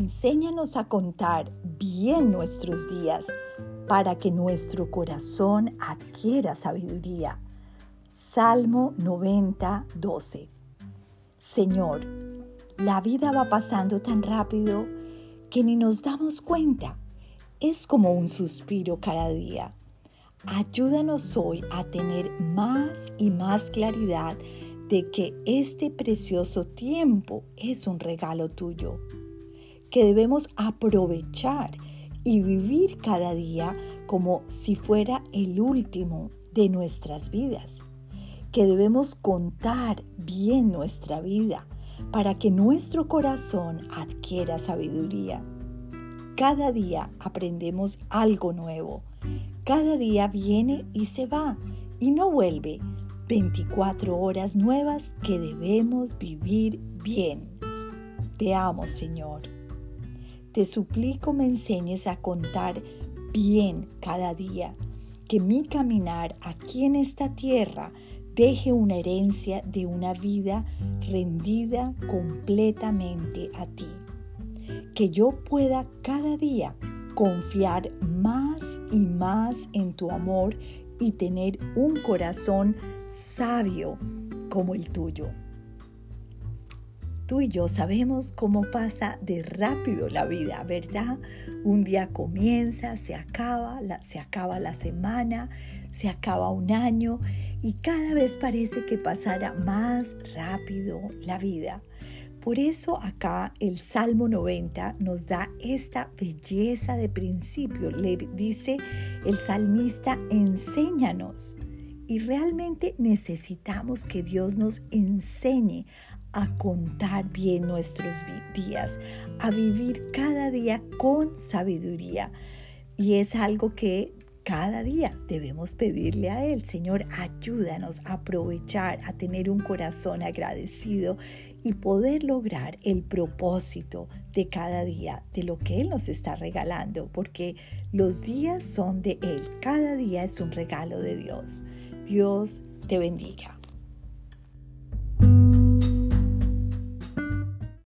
enséñanos a contar bien nuestros días para que nuestro corazón adquiera sabiduría. Salmo 90, 12. Señor, la vida va pasando tan rápido que ni nos damos cuenta. Es como un suspiro cada día. Ayúdanos hoy a tener más y más claridad de que este precioso tiempo es un regalo tuyo, que debemos aprovechar y vivir cada día como si fuera el último de nuestras vidas, que debemos contar bien nuestra vida para que nuestro corazón adquiera sabiduría. Cada día aprendemos algo nuevo. Cada día viene y se va y no vuelve. 24 horas nuevas que debemos vivir bien. Te amo, Señor. Te suplico me enseñes a contar bien cada día, que mi caminar aquí en esta tierra deje una herencia de una vida rendida completamente a ti. Que yo pueda cada día confiar más y más en tu amor y tener un corazón sabio como el tuyo. Tú y yo sabemos cómo pasa de rápido la vida, ¿verdad? Un día comienza, se acaba, se acaba la semana, se acaba un año y cada vez parece que pasará más rápido la vida. Por eso acá el Salmo 90 nos da esta belleza de principio. Le dice el salmista, enséñanos. Y realmente necesitamos que Dios nos enseñe a contar bien nuestros días, a vivir cada día con sabiduría. Y es algo que cada día debemos pedirle a Él, Señor, ayúdanos a aprovechar, a tener un corazón agradecido y poder lograr el propósito de cada día, de lo que Él nos está regalando, porque los días son de Él, cada día es un regalo de Dios. Dios te bendiga.